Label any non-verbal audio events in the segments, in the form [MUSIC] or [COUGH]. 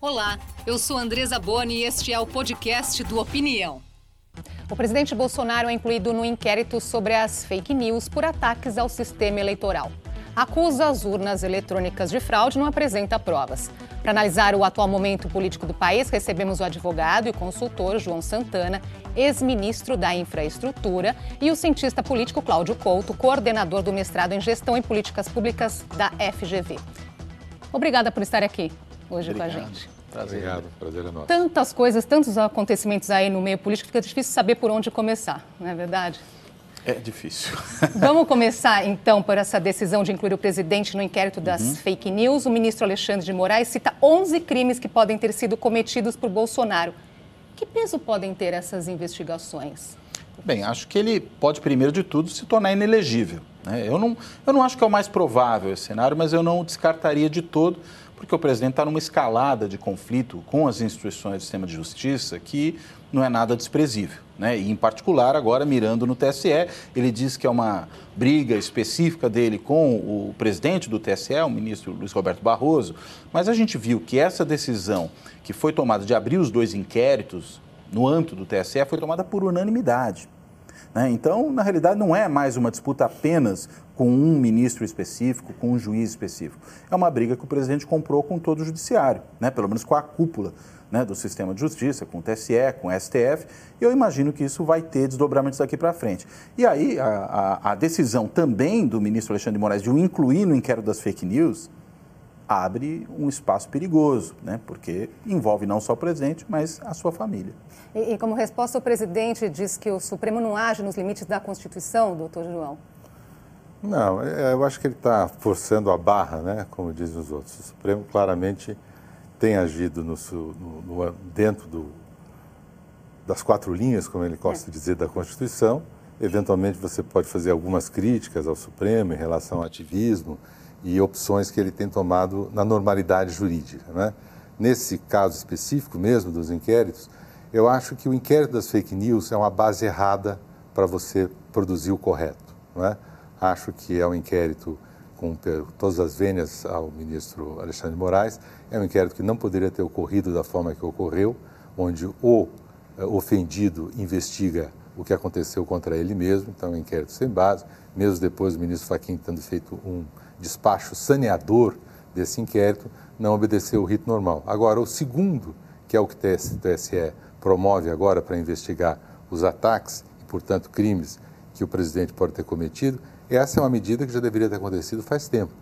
Olá, eu sou Andresa Boni e este é o podcast do Opinião. O presidente Bolsonaro é incluído no inquérito sobre as fake news por ataques ao sistema eleitoral. Acusa as urnas eletrônicas de fraude e não apresenta provas. Para analisar o atual momento político do país, recebemos o advogado e consultor João Santana, ex-ministro da Infraestrutura, e o cientista político Cláudio Couto, coordenador do mestrado em Gestão e Políticas Públicas da FGV. Obrigada por estar aqui hoje Obrigado. com a gente. Prazer. Obrigado, prazer é nosso. Tantas coisas, tantos acontecimentos aí no meio político, fica difícil saber por onde começar, não é verdade? É difícil. [LAUGHS] Vamos começar, então, por essa decisão de incluir o presidente no inquérito das uhum. fake news. O ministro Alexandre de Moraes cita 11 crimes que podem ter sido cometidos por Bolsonaro. Que peso podem ter essas investigações? Bem, acho que ele pode, primeiro de tudo, se tornar inelegível. Né? Eu, não, eu não acho que é o mais provável esse cenário, mas eu não descartaria de todo porque o presidente está numa escalada de conflito com as instituições do sistema de justiça que não é nada desprezível. Né? E, em particular, agora mirando no TSE, ele diz que é uma briga específica dele com o presidente do TSE, o ministro Luiz Roberto Barroso, mas a gente viu que essa decisão que foi tomada de abrir os dois inquéritos no âmbito do TSE foi tomada por unanimidade. Né? Então, na realidade, não é mais uma disputa apenas com um ministro específico, com um juiz específico. É uma briga que o presidente comprou com todo o judiciário, né? pelo menos com a cúpula né, do sistema de justiça, com o TSE, com o STF, e eu imagino que isso vai ter desdobramentos daqui para frente. E aí, a, a, a, decisão também do ministro Alexandre de Moraes de o incluir no inquérito das fake news abre um espaço perigoso, né, porque envolve não só o presidente, mas a sua família. E, e como resposta, o presidente diz que o Supremo não age nos limites da Constituição, doutor João? Não, é, eu acho que ele está forçando a barra, né, como dizem os outros. O Supremo claramente tem agido no, no, no, dentro do, das quatro linhas, como ele gosta é. de dizer, da Constituição. Eventualmente você pode fazer algumas críticas ao Supremo em relação ao ativismo e opções que ele tem tomado na normalidade jurídica. Né? Nesse caso específico mesmo dos inquéritos, eu acho que o inquérito das fake news é uma base errada para você produzir o correto. Não é? Acho que é um inquérito com todas as vênias ao ministro Alexandre de Moraes. É um inquérito que não poderia ter ocorrido da forma que ocorreu, onde o eh, ofendido investiga o que aconteceu contra ele mesmo, então é um inquérito sem base. Mesmo depois do ministro Fachin tendo feito um despacho saneador desse inquérito, não obedeceu o rito normal. Agora, o segundo, que é o que o TSE promove agora para investigar os ataques e, portanto, crimes que o presidente pode ter cometido, essa é uma medida que já deveria ter acontecido faz tempo,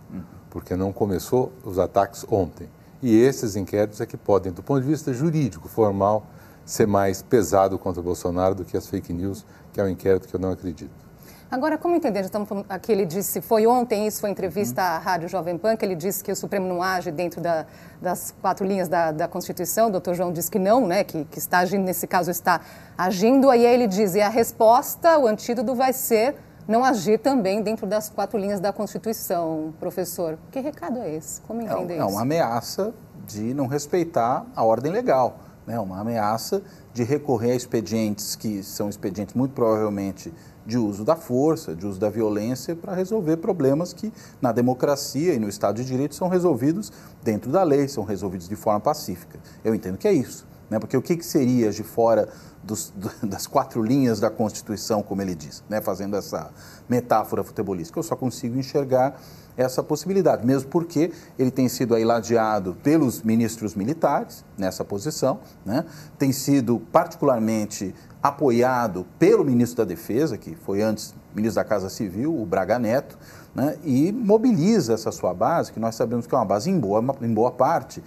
porque não começou os ataques ontem. E esses inquéritos é que podem, do ponto de vista jurídico, formal, ser mais pesado contra o Bolsonaro do que as fake news, que é um inquérito que eu não acredito. Agora, como entender? Estamos aqui ele disse, foi ontem, isso foi entrevista uhum. à Rádio Jovem Pan, que ele disse que o Supremo não age dentro da, das quatro linhas da, da, Constituição. O doutor João disse que não, né, que, que está agindo, nesse caso está agindo. Aí ele diz, e a resposta, o antídoto vai ser não agir também dentro das quatro linhas da Constituição, professor. Que recado é esse? Como entender é, isso? É uma ameaça de não respeitar a ordem legal, né? uma ameaça de recorrer a expedientes que são expedientes muito provavelmente de uso da força, de uso da violência para resolver problemas que na democracia e no Estado de Direito são resolvidos dentro da lei, são resolvidos de forma pacífica. Eu entendo que é isso, né? porque o que, que seria de fora dos, [LAUGHS] das quatro linhas da Constituição, como ele diz, né? fazendo essa metáfora futebolística. Eu só consigo enxergar essa possibilidade, mesmo porque ele tem sido aí ladeado pelos ministros militares nessa posição, né? tem sido particularmente apoiado pelo ministro da Defesa, que foi antes ministro da Casa Civil, o Braga Neto, né? e mobiliza essa sua base, que nós sabemos que é uma base em boa, em boa parte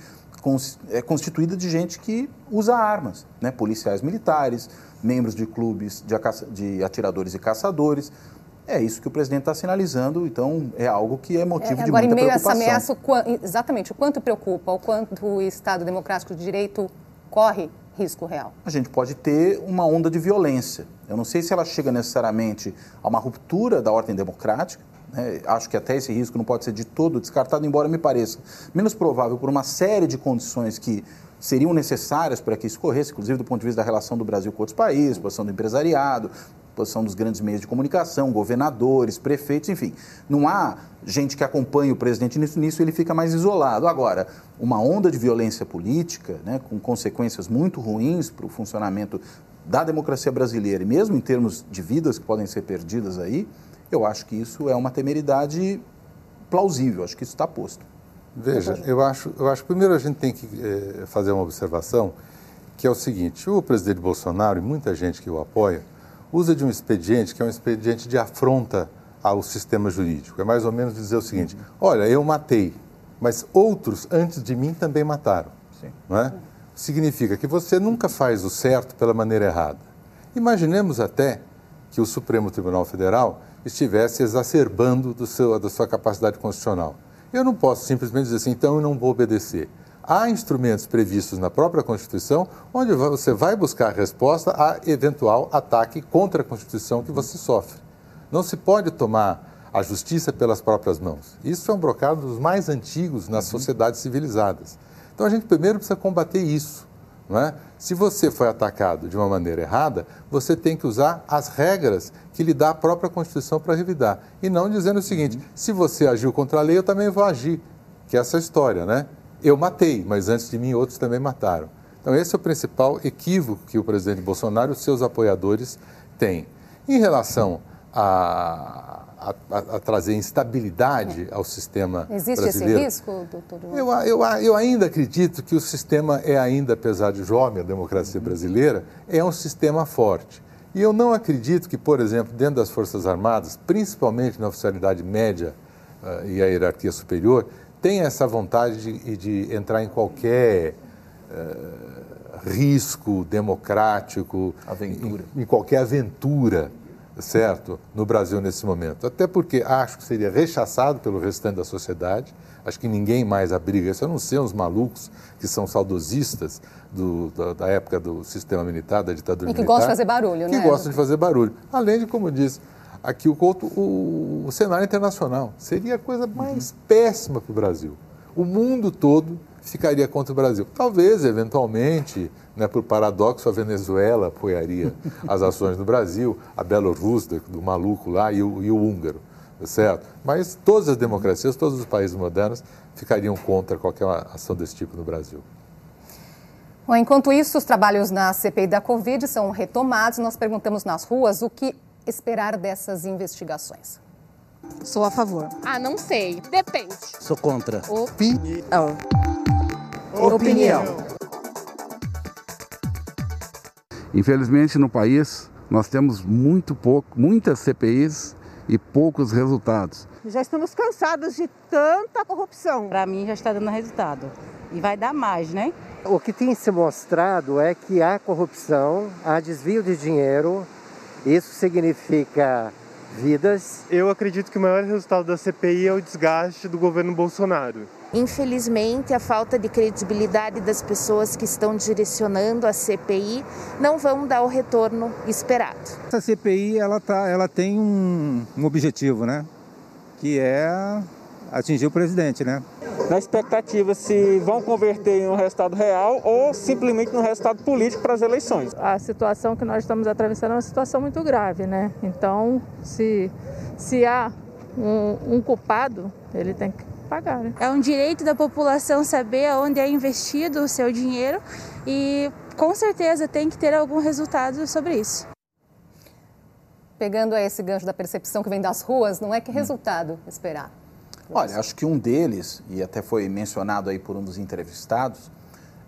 é constituída de gente que usa armas, né? policiais militares, membros de clubes de, de atiradores e caçadores. É isso que o presidente está sinalizando, então é algo que é motivo é, de muita preocupação. Agora, em meio a essa ameaça, exatamente, o quanto preocupa, o quanto o Estado Democrático de Direito corre risco real? A gente pode ter uma onda de violência. Eu não sei se ela chega necessariamente a uma ruptura da ordem democrática, né? Acho que até esse risco não pode ser de todo descartado, embora me pareça menos provável por uma série de condições que seriam necessárias para que isso ocorresse, inclusive do ponto de vista da relação do Brasil com outros países, posição do empresariado, participação dos grandes meios de comunicação, governadores, prefeitos, enfim. Não há gente que acompanha o presidente nisso, nisso ele fica mais isolado. Agora, uma onda de violência política, né, com consequências muito ruins para o funcionamento da democracia brasileira, e mesmo em termos de vidas que podem ser perdidas aí, eu acho que isso é uma temeridade plausível, acho que isso está posto. Veja, eu acho, eu acho que primeiro a gente tem que é, fazer uma observação, que é o seguinte, o presidente Bolsonaro e muita gente que o apoia, usa de um expediente que é um expediente de afronta ao sistema jurídico. É mais ou menos dizer o seguinte, olha, eu matei, mas outros antes de mim também mataram. Sim. Não é? Significa que você nunca faz o certo pela maneira errada. Imaginemos até que o Supremo Tribunal Federal estivesse exacerbando do seu, da sua capacidade constitucional. Eu não posso simplesmente dizer assim, então eu não vou obedecer. Há instrumentos previstos na própria Constituição onde você vai buscar resposta a eventual ataque contra a Constituição que você sofre. Não se pode tomar a justiça pelas próprias mãos. Isso é um brocado dos mais antigos nas uhum. sociedades civilizadas. Então a gente primeiro precisa combater isso. É? Se você foi atacado de uma maneira errada, você tem que usar as regras que lhe dá a própria Constituição para revidar. E não dizendo o seguinte: se você agiu contra a lei, eu também vou agir. Que é essa história, né? Eu matei, mas antes de mim outros também mataram. Então, esse é o principal equívoco que o presidente Bolsonaro e os seus apoiadores têm. Em relação a, a, a, a trazer instabilidade é. ao sistema Existe brasileiro. esse risco, doutor? Eu, eu, eu ainda acredito que o sistema é ainda, apesar de jovem, a democracia brasileira, é um sistema forte. E eu não acredito que, por exemplo, dentro das Forças Armadas, principalmente na oficialidade média uh, e a hierarquia superior, tenha essa vontade de, de entrar em qualquer uh, risco democrático, em, em qualquer aventura certo, no Brasil nesse momento. Até porque acho que seria rechaçado pelo restante da sociedade. Acho que ninguém mais abriga isso, a não ser uns malucos que são saudosistas do, da, da, época do sistema militar, da ditadura militar. E que militar, gostam de fazer barulho, que né? Que gostam de fazer barulho. Além de, como diz aqui o Couto, o, o cenário internacional. Seria a coisa mais uhum. péssima para o Brasil. O mundo todo ficaria contra o Brasil. Talvez, eventualmente, né, por paradoxo, a Venezuela apoiaria [LAUGHS] as ações do Brasil, a Bielorrússia, do maluco lá, e o, e o húngaro, certo? Mas todas as democracias, todos os países modernos ficariam contra qualquer ação desse tipo no Brasil. Bom, enquanto isso, os trabalhos na CPI da Covid são retomados. Nós perguntamos nas ruas o que esperar dessas investigações. Sou a favor. Ah, não sei. Depende. Sou contra. Opinião. Opinião. Infelizmente, no país, nós temos muito pouco, muitas CPIs e poucos resultados. Já estamos cansados de tanta corrupção. Para mim, já está dando resultado. E vai dar mais, né? O que tem se mostrado é que há corrupção, há desvio de dinheiro. Isso significa vidas. Eu acredito que o maior resultado da CPI é o desgaste do governo Bolsonaro. Infelizmente, a falta de credibilidade das pessoas que estão direcionando a CPI não vão dar o retorno esperado. Essa CPI ela, tá, ela tem um, um objetivo, né? Que é atingir o presidente, né? Na expectativa se vão converter em um resultado real ou simplesmente no resultado político para as eleições. A situação que nós estamos atravessando é uma situação muito grave, né? Então, se, se há um, um culpado, ele tem que pagar. Né? É um direito da população saber onde é investido o seu dinheiro e com certeza tem que ter algum resultado sobre isso. Pegando esse gancho da percepção que vem das ruas, não é que resultado esperar? Olha, acho que um deles, e até foi mencionado aí por um dos entrevistados,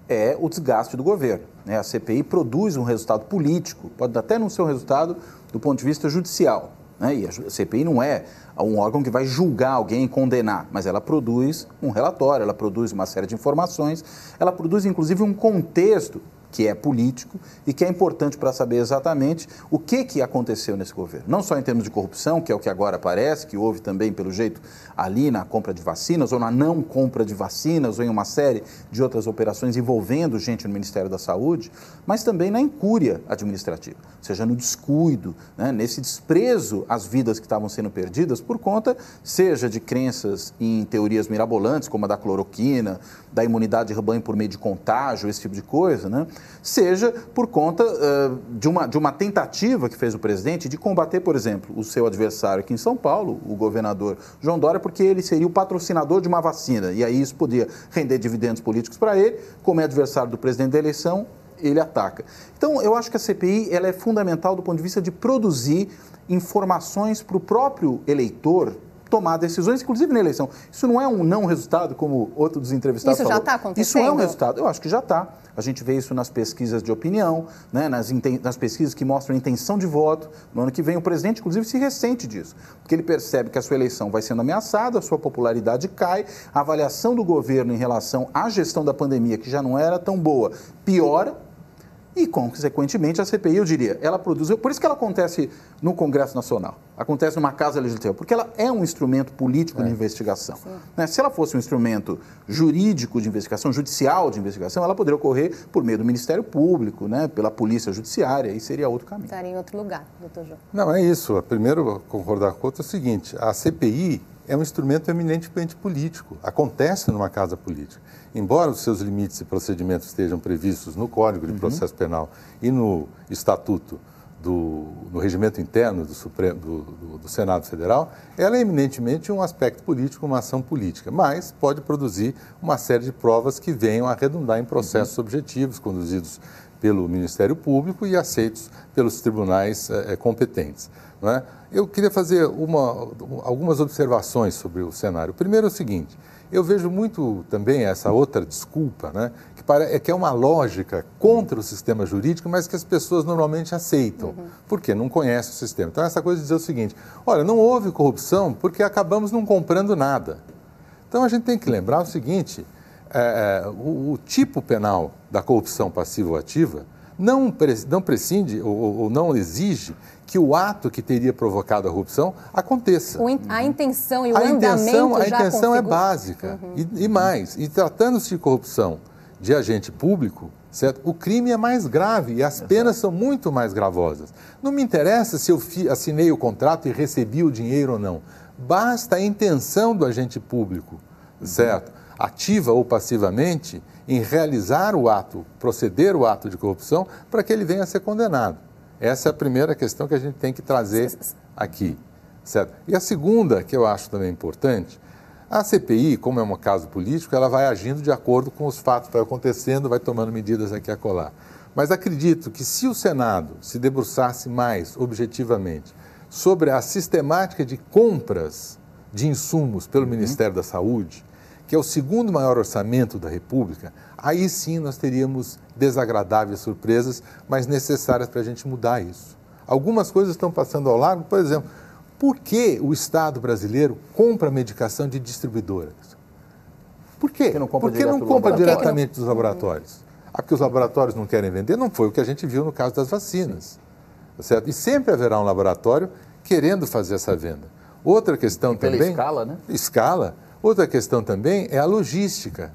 é o desgaste do governo. Né? A CPI produz um resultado político, pode até não ser um resultado do ponto de vista judicial. Né? E a CPI não é um órgão que vai julgar alguém e condenar, mas ela produz um relatório, ela produz uma série de informações, ela produz inclusive um contexto que é político e que é importante para saber exatamente o que, que aconteceu nesse governo. Não só em termos de corrupção, que é o que agora aparece, que houve também, pelo jeito, ali na compra de vacinas, ou na não compra de vacinas, ou em uma série de outras operações envolvendo gente no Ministério da Saúde, mas também na incúria administrativa, ou seja, no descuido, né, nesse desprezo às vidas que estavam sendo perdidas por conta, seja de crenças em teorias mirabolantes, como a da cloroquina, da imunidade de rebanho por meio de contágio, esse tipo de coisa, né? Seja por conta uh, de, uma, de uma tentativa que fez o presidente de combater, por exemplo, o seu adversário aqui em São Paulo, o governador João Dória, porque ele seria o patrocinador de uma vacina. E aí isso podia render dividendos políticos para ele, como é adversário do presidente da eleição, ele ataca. Então, eu acho que a CPI ela é fundamental do ponto de vista de produzir informações para o próprio eleitor tomar decisões, inclusive na eleição. Isso não é um não resultado, como outro dos entrevistados Isso falou. já está acontecendo? Isso é um resultado. Eu acho que já está. A gente vê isso nas pesquisas de opinião, né, nas, nas pesquisas que mostram intenção de voto. No ano que vem, o presidente, inclusive, se ressente disso, porque ele percebe que a sua eleição vai sendo ameaçada, a sua popularidade cai, a avaliação do governo em relação à gestão da pandemia, que já não era tão boa, piora e, consequentemente, a CPI, eu diria, ela produziu. Por isso que ela acontece no Congresso Nacional, acontece numa Casa Legislativa, porque ela é um instrumento político é. de investigação. Né? Se ela fosse um instrumento jurídico de investigação, judicial de investigação, ela poderia ocorrer por meio do Ministério Público, né? pela Polícia Judiciária, e seria outro caminho. Estaria em outro lugar, doutor João. Não, é isso. Primeiro, concordar com o outro é o seguinte: a CPI é um instrumento eminentemente político, acontece numa casa política embora os seus limites e procedimentos estejam previstos no Código de uhum. Processo Penal e no Estatuto do, no regimento interno do, Supremo, do, do, do, Senado Federal, ela é eminentemente um aspecto político, uma ação política, mas pode produzir uma série de provas que venham a redundar em processos uhum. objetivos conduzidos pelo Ministério Público e aceitos pelos tribunais eh, competentes. É? Eu queria fazer uma, algumas observações sobre o cenário. Primeiro é o seguinte, eu vejo muito também essa outra desculpa, né, que, para, é que é uma lógica contra o sistema jurídico, mas que as pessoas normalmente aceitam, uhum. porque não conhecem o sistema. Então, essa coisa de dizer o seguinte: olha, não houve corrupção porque acabamos não comprando nada. Então, a gente tem que lembrar o seguinte: é, é o, o, tipo penal da corrupção passiva ou ativa não, não prescinde ou, ou não exige que o ato que teria provocado a corrupção aconteça. a intenção e o a andamento intenção, A intenção é básica. Uhum. E, e, mais, e tratando-se de corrupção de agente público, certo? o crime é mais grave e as Exato. penas são muito mais gravosas. Não me interessa se eu assinei o contrato e recebi o dinheiro ou não. Basta a intenção do agente público, certo? Uhum. Ativa ou passivamente, em realizar o ato, proceder o ato de corrupção, para que ele venha a ser condenado. Essa é a primeira questão que a gente tem que trazer aqui. Certo? E a segunda, que eu acho também importante, a CPI, como é um caso político, ela vai agindo de acordo com os fatos que vai acontecendo, vai tomando medidas aqui a colar. Mas acredito que se o Senado se debruçasse mais objetivamente sobre a sistemática de compras de insumos pelo uhum. Ministério da Saúde, que é o segundo maior orçamento da República, aí sim nós teríamos desagradáveis surpresas, mas necessárias para a gente mudar isso. Algumas coisas estão passando ao largo, por exemplo, por que o Estado brasileiro compra medicação de distribuidoras? Por quê? Porque não compra, Porque não compra diretamente dos laboratórios. Ah, porque os laboratórios não querem vender? Não foi o que a gente viu no caso das vacinas. Tá certo? E sempre haverá um laboratório querendo fazer essa venda. Outra questão e pela também. escala, né? Escala. Outra questão também é a logística.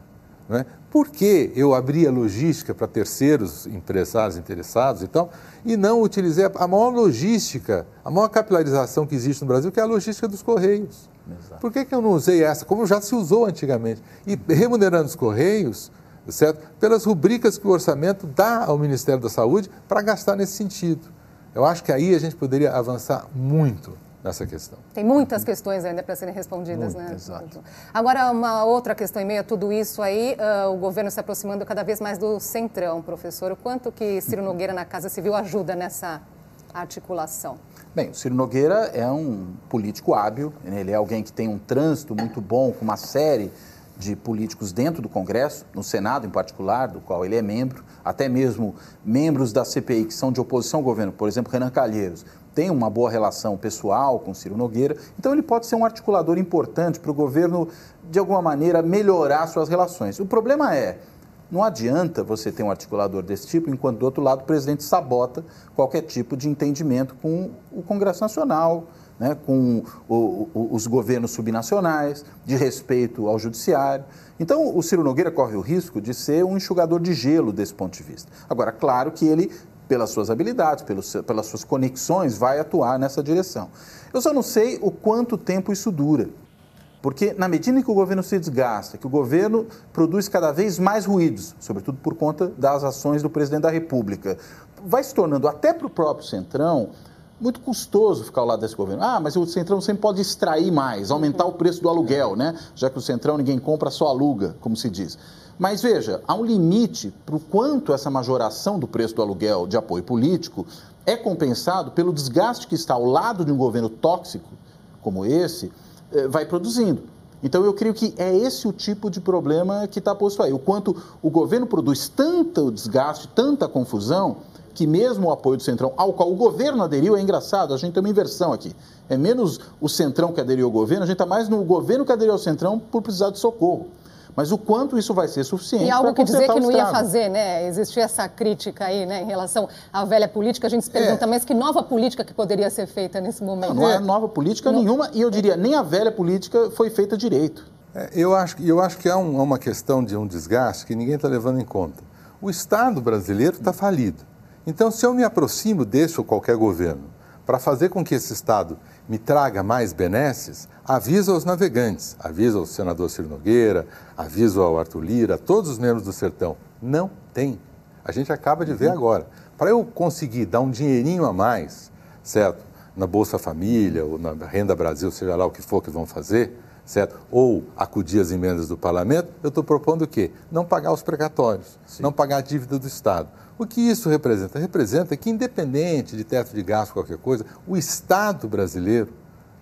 Né? Por que eu abri a logística para terceiros empresários interessados e tal, e não utilizei a maior logística, a maior capilarização que existe no Brasil, que é a logística dos Correios? Exato. Por que, que eu não usei essa, como já se usou antigamente? E remunerando os Correios, certo? pelas rubricas que o orçamento dá ao Ministério da Saúde para gastar nesse sentido. Eu acho que aí a gente poderia avançar muito nessa questão. Tem muitas questões ainda para serem respondidas, Muito, né? Exato. Agora, uma outra questão em meio a tudo isso aí, uh, o governo se aproximando cada vez mais do centrão, professor. O quanto que Ciro Nogueira na Casa Civil ajuda nessa articulação? Bem, o Ciro Nogueira é um político hábil, né? ele é alguém que tem um trânsito muito bom com uma série de políticos dentro do Congresso, no Senado em particular, do qual ele é membro, até mesmo membros da CPI que são de oposição ao governo, por exemplo, Renan Calheiros, tem uma boa relação pessoal com Ciro Nogueira, então ele pode ser um articulador importante para o governo, de alguma maneira, melhorar suas relações. O problema é, não adianta você ter um articulador desse tipo, enquanto do outro lado o presidente sabota qualquer tipo de entendimento com o Congresso Nacional, né, com o, o, os governos subnacionais, de respeito ao judiciário. Então, o Ciro Nogueira corre o risco de ser um enxugador de gelo desse ponto de vista. Agora, claro que ele pelas suas habilidades, pelos, pelas suas conexões, vai atuar nessa direção. Eu só não sei o quanto tempo isso dura. Porque na medida em que o governo se desgasta, que o governo produz cada vez mais ruídos, sobretudo por conta das ações do presidente da República, vai se tornando até para o próprio Centrão muito custoso ficar ao lado desse governo. Ah, mas o Centrão sempre pode extrair mais, aumentar o preço do aluguel, né? Já que o Centrão ninguém compra, só aluga, como se diz. Mas veja, há um limite para o quanto essa majoração do preço do aluguel de apoio político é compensado pelo desgaste que está ao lado de um governo tóxico como esse, eh, vai produzindo. Então eu creio que é esse o tipo de problema que está posto aí. O quanto o governo produz tanto desgaste, tanta confusão, que mesmo o apoio do Centrão, ao qual o governo aderiu, é engraçado, a gente tem uma inversão aqui. É menos o Centrão que aderiu ao governo, a gente está mais no governo que aderiu ao Centrão por precisar de socorro. Mas o quanto isso vai ser suficiente E algo que dizer que não ia fazer, né? Existia essa crítica aí, né, em relação à velha política. A gente se pergunta, É. mas que nova política que poderia ser feita nesse momento? Não, não é nova política Não. nenhuma e eu diria, nem a velha política foi feita direito. É, eu, acho, eu acho que há um- há uma questão de um desgaste que ninguém está levando em conta. O Estado brasileiro está falido. Então, se eu me aproximo desse ou qualquer governo para fazer com que esse Estado me traga mais benesses, avisa aos navegantes, avisa ao senador Ciro Nogueira, avisa ao Arthur Lira, todos os membros do Sertão. Não tem. A gente acaba de ver agora. Para eu conseguir dar um dinheirinho a mais, certo? Na Bolsa Família ou na Renda Brasil, seja lá o que for que vão fazer, certo? Ou acudir às emendas do parlamento, eu estou propondo o quê? Não pagar os precatórios, não pagar a dívida do Estado. O que isso representa? Representa que, independente de teto de gasto, qualquer coisa, o Estado brasileiro,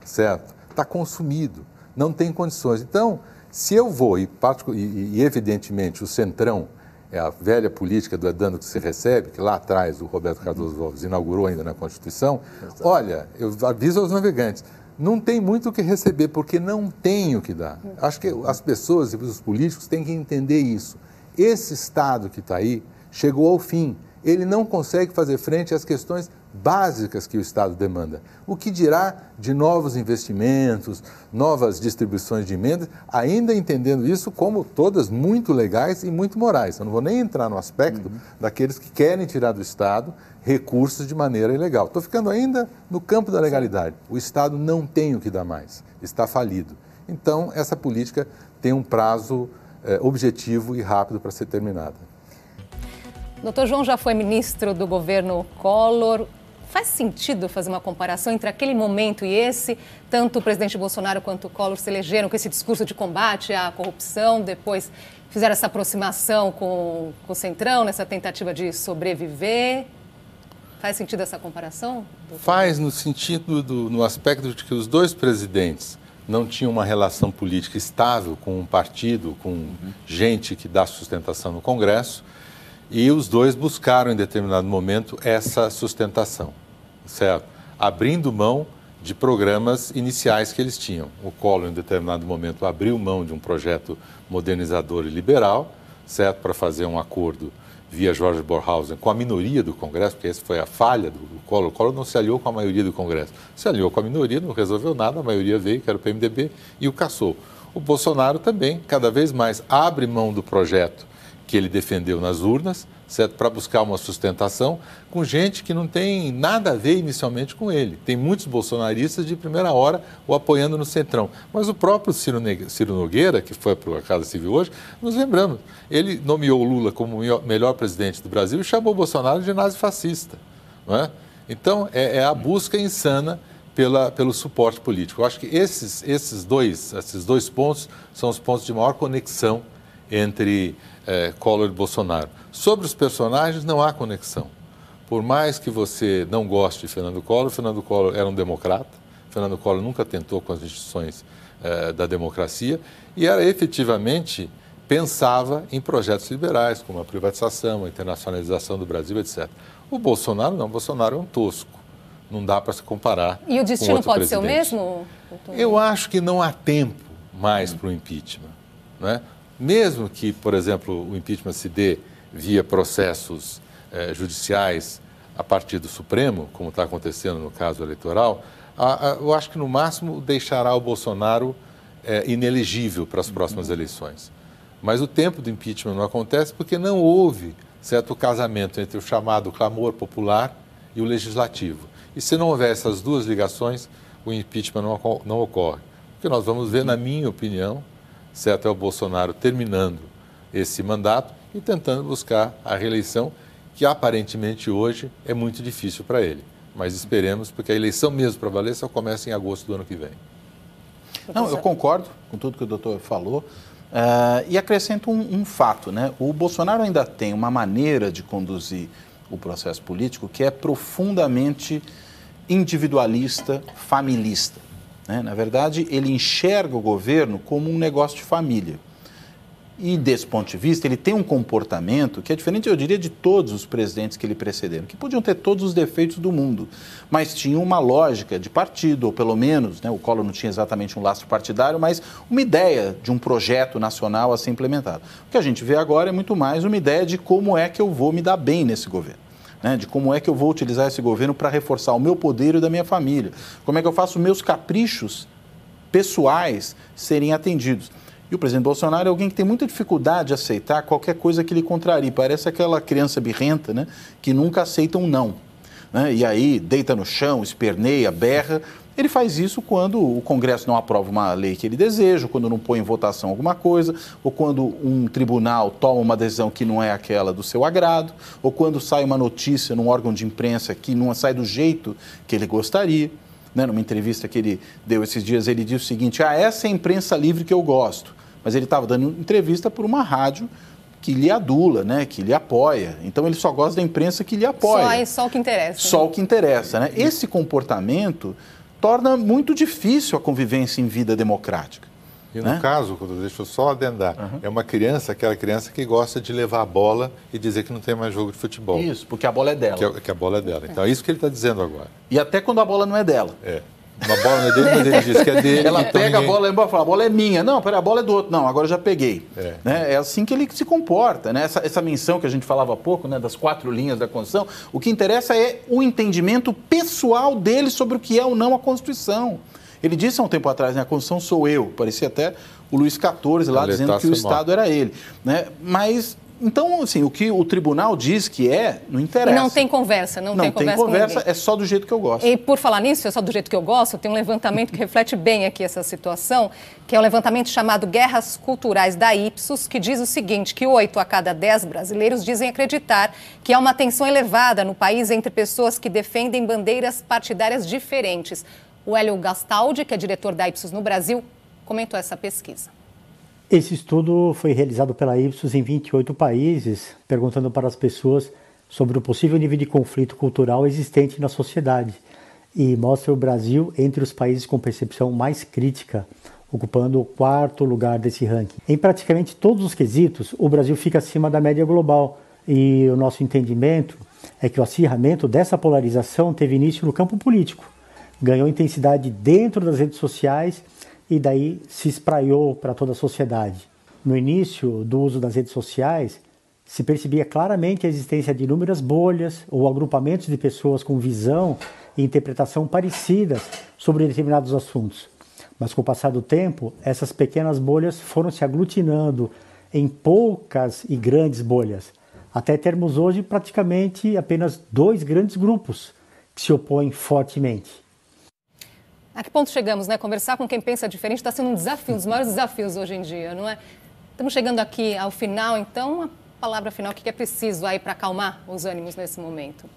certo, está consumido, não tem condições. Então, se eu vou, e, e- e evidentemente o Centrão, é a velha política do é dano que se recebe, que lá atrás o Roberto Cardoso Alves inaugurou ainda na Constituição, olha, eu aviso aos navegantes, não tem muito o que receber, porque não tem o que dar. Acho que as pessoas e os políticos têm que entender isso. Esse Estado que está aí chegou ao fim. Ele não consegue fazer frente às questões básicas que o Estado demanda. O que dirá de novos investimentos, novas distribuições de emendas, ainda entendendo isso como todas muito legais e muito morais. Eu não vou nem entrar no aspecto daqueles que querem tirar do Estado recursos de maneira ilegal. Estou ficando ainda no campo da legalidade. O Estado não tem o que dar mais, está falido. Então, essa política tem um prazo eh, objetivo e rápido para ser terminada. Doutor João já foi ministro do governo Collor. Faz sentido fazer uma comparação entre aquele momento e esse? Tanto o presidente Bolsonaro quanto o Collor se elegeram com esse discurso de combate à corrupção, depois fizeram essa aproximação com, com o Centrão, nessa tentativa de sobreviver. Faz sentido essa comparação? Faz no sentido, do, no aspecto de que os dois presidentes não tinham uma relação política estável com um partido, com gente que dá sustentação no Congresso, e os dois buscaram em determinado momento essa sustentação, certo? Abrindo mão de programas iniciais que eles tinham. O Collor, em determinado momento, abriu mão de um projeto modernizador e liberal, certo? Para fazer um acordo via Jorge Borhausen com a minoria do Congresso, porque essa foi a falha do Collor. O Collor não se aliou com a maioria do Congresso. Se aliou com a minoria, não resolveu nada, a maioria veio, que era o PMDB, e o caçou. O Bolsonaro também, cada vez mais, abre mão do projeto que ele defendeu nas urnas, certo? Para buscar uma sustentação com gente que não tem nada a ver inicialmente com ele. Tem muitos bolsonaristas de primeira hora o apoiando no centrão. Mas o próprio Ciro, Ciro Nogueira, que foi para a Casa Civil hoje, nos lembramos. Ele nomeou o Lula como o melhor- melhor presidente do Brasil e chamou o Bolsonaro de nazi-fascista. Não é? Então, é, é a busca insana pela, pelo suporte político. Eu acho que esses, esses, dois, esses dois pontos são os pontos de maior conexão entre eh, Collor e Bolsonaro. Sobre os personagens, não há conexão. Por mais que você não goste de Fernando Collor, Fernando Collor era um democrata, Fernando Collor nunca tentou com as instituições eh, da democracia e era efetivamente pensava em projetos liberais, como a privatização, a internacionalização do Brasil, etc. O Bolsonaro não, o Bolsonaro é um tosco. Não dá para se comparar. E o com destino pode ser o presidente. mesmo? Eu acho que não há tempo mais para o impeachment. Não é? Mesmo que, por exemplo, o impeachment se dê via processos eh, judiciais a partir do Supremo, como está acontecendo no caso eleitoral, a- a- eu acho que no máximo deixará o Bolsonaro eh, inelegível para as próximas eleições. Mas o tempo do impeachment não acontece porque não houve certo casamento entre o chamado clamor popular e o legislativo. E se não houver essas duas ligações, o impeachment não, não ocorre. O que nós vamos ver, na minha opinião, se até o Bolsonaro terminando esse mandato e tentando buscar a reeleição, que aparentemente hoje é muito difícil para ele. Mas esperemos, porque a eleição mesmo para valer só começa em agosto do ano que vem. Não, eu concordo com tudo que o doutor falou. Uh, e acrescento um, um, fato, né? O Bolsonaro ainda tem uma maneira de conduzir o processo político que é profundamente individualista, familista. Né? Na verdade, ele enxerga o governo como um negócio de família. E desse ponto de vista, ele tem um comportamento que é diferente, eu diria, de todos os presidentes que ele precederam, que podiam ter todos os defeitos do mundo, mas tinham uma lógica de partido, ou pelo menos, né, o Collor não tinha exatamente um laço partidário, mas uma ideia de um projeto nacional a ser implementado. O que a gente vê agora é muito mais uma ideia de como é que eu vou me dar bem nesse governo. Né, de como é que eu vou utilizar esse governo para reforçar o meu poder e da minha família. Como é que eu faço meus caprichos pessoais serem atendidos. E o presidente Bolsonaro é alguém que tem muita dificuldade de aceitar qualquer coisa que lhe contrarie. Parece aquela criança birrenta, né? Que nunca aceita um não. Né? E aí deita no chão, esperneia, berra. Ele faz isso quando o Congresso não aprova uma lei que ele deseja, quando não põe em votação alguma coisa, ou quando um tribunal toma uma decisão que não é aquela do seu agrado, ou quando sai uma notícia num órgão de imprensa que não sai do jeito que ele gostaria. Né? Numa entrevista que ele deu esses dias, ele disse o seguinte: ah, essa é a imprensa livre que eu gosto mas ele estava dando entrevista por uma rádio que lhe adula, né, que lhe apoia. Então ele só gosta da imprensa que lhe apoia. Só, só o que interessa. Só né? o que interessa, né? Esse comportamento torna muito difícil a convivência em vida democrática. E no né? caso, deixa eu só adendar, uhum. é uma criança, aquela criança que gosta de levar a bola e dizer que não tem mais jogo de futebol. Isso, porque a bola é dela. Que, é, que a bola é dela. Então é isso que ele está dizendo agora. E até quando a bola não é dela. É. Uma bola não é dele, mas ele diz que é dele. Ela então pega ninguém... a bola e fala, a bola é minha. Não, peraí, a bola é do outro. Não, agora eu já peguei. É, né? é assim que ele se comporta. Né? Essa, essa menção que a gente falava há pouco, né, das quatro linhas da Constituição, o que interessa é o entendimento pessoal dele sobre o que é ou não a Constituição. Ele disse há um tempo atrás, né, a Constituição sou eu. Parecia até o Luiz XIV lá dizendo que o Estado era ele. Né? Mas então, assim, o que o tribunal diz que é, não interessa. E não tem conversa, não, não tem conversa. Não tem conversa, é só do jeito que eu gosto. E por falar nisso, é só do jeito que eu gosto, tem um levantamento que reflete bem aqui essa situação, que é o um levantamento chamado Guerras Culturais da Ipsos, que diz o seguinte: que oito a cada dez brasileiros dizem acreditar que há uma tensão elevada no país entre pessoas que defendem bandeiras partidárias diferentes. O Hélio Gastaldi, que é diretor da Ipsos no Brasil, comentou essa pesquisa. Esse estudo foi realizado pela Ipsos em 28 países, perguntando para as pessoas sobre o possível nível de conflito cultural existente na sociedade e mostra o Brasil entre os países com percepção mais crítica, ocupando o quarto lugar desse ranking. Em praticamente todos os quesitos, o Brasil fica acima da média global e o nosso entendimento é que o acirramento dessa polarização teve início no campo político, ganhou intensidade dentro das redes sociais e daí se espraiou para toda a sociedade. No início do uso das redes sociais, se percebia claramente a existência de inúmeras bolhas ou agrupamentos de pessoas com visão e interpretação parecidas sobre determinados assuntos. Mas com o passar do tempo, essas pequenas bolhas foram se aglutinando em poucas e grandes bolhas, até termos hoje praticamente apenas dois grandes grupos que se opõem fortemente. A que ponto chegamos, né? Conversar com quem pensa diferente está sendo um desafio, um dos maiores desafios hoje em dia, não é? Estamos chegando aqui ao final, então, a palavra final, o que é preciso aí para acalmar os ânimos nesse momento?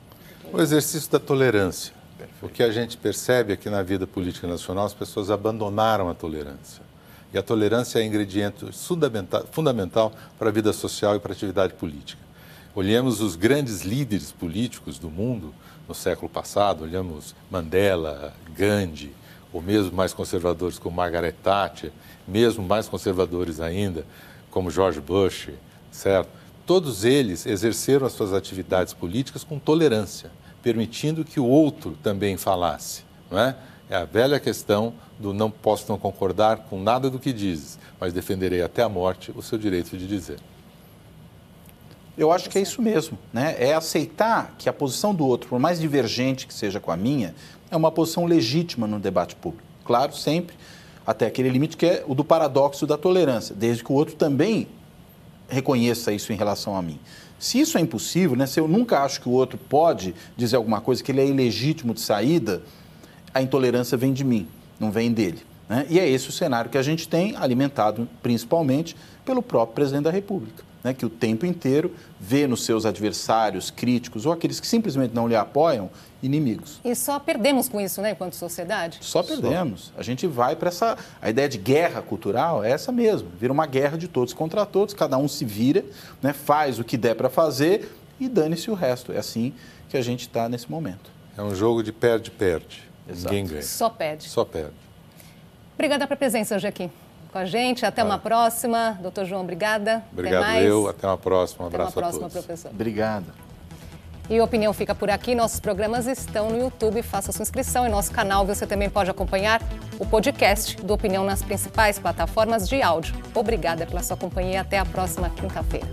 O exercício da tolerância. O que a gente percebe aqui na vida política nacional, as pessoas abandonaram a tolerância. E a tolerância é ingrediente fundamental para a vida social e para a atividade política. Olhemos os grandes líderes políticos do mundo no século passado, olhamos Mandela, Gandhi, ou mesmo mais conservadores como Margaret Thatcher, mesmo mais conservadores ainda como George Bush, certo? Todos eles exerceram as suas atividades políticas com tolerância, permitindo que o outro também falasse, não é? É a velha questão do não posso não concordar com nada do que dizes, mas defenderei até a morte o seu direito de dizer. Eu acho que é isso mesmo, né? É aceitar que a posição do outro, por mais divergente que seja com a minha, é uma posição legítima no debate público. Claro, sempre até aquele limite que é o do paradoxo da tolerância, desde que o outro também reconheça isso em relação a mim. Se isso é impossível, né, se eu nunca acho que o outro pode dizer alguma coisa que ele é ilegítimo de saída, a intolerância vem de mim, não vem dele. Né? E é esse o cenário que a gente tem, alimentado principalmente pelo próprio presidente da República, né? que o tempo inteiro vê nos seus adversários críticos ou aqueles que simplesmente não lhe apoiam inimigos. E só perdemos com isso, né, enquanto sociedade? Só perdemos. A gente vai para essa. A ideia de guerra cultural é essa mesmo. Vira uma guerra de todos contra todos, cada um se vira, né, faz o que der para fazer e dane-se o resto. É assim que a gente está nesse momento. É um jogo de perde-perde. Ninguém ganha. Só perde. Só perde. Obrigada pela presença hoje aqui com a gente. Até uma próxima. Doutor João, obrigada. Obrigado Até mais. eu. Até uma próxima. Um Até uma abraço próxima, a todos. professor. Obrigado. E a opinião fica por aqui. Nossos programas estão no YouTube. Faça sua inscrição em nosso canal. Você também pode acompanhar o podcast do Opinião nas principais plataformas de áudio. Obrigada pela sua companhia. Até a próxima quinta-feira.